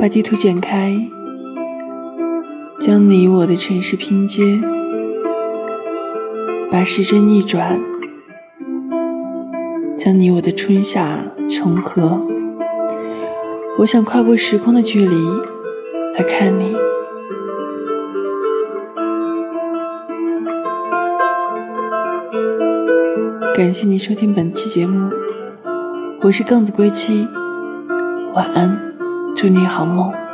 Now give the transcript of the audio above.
把地图剪开，将你我的城市拼接，把时针逆转，将你我的春夏重合。我想跨过时空的距离来看你。感谢你收听本期节目，我是杠子归期，晚安，祝你好梦。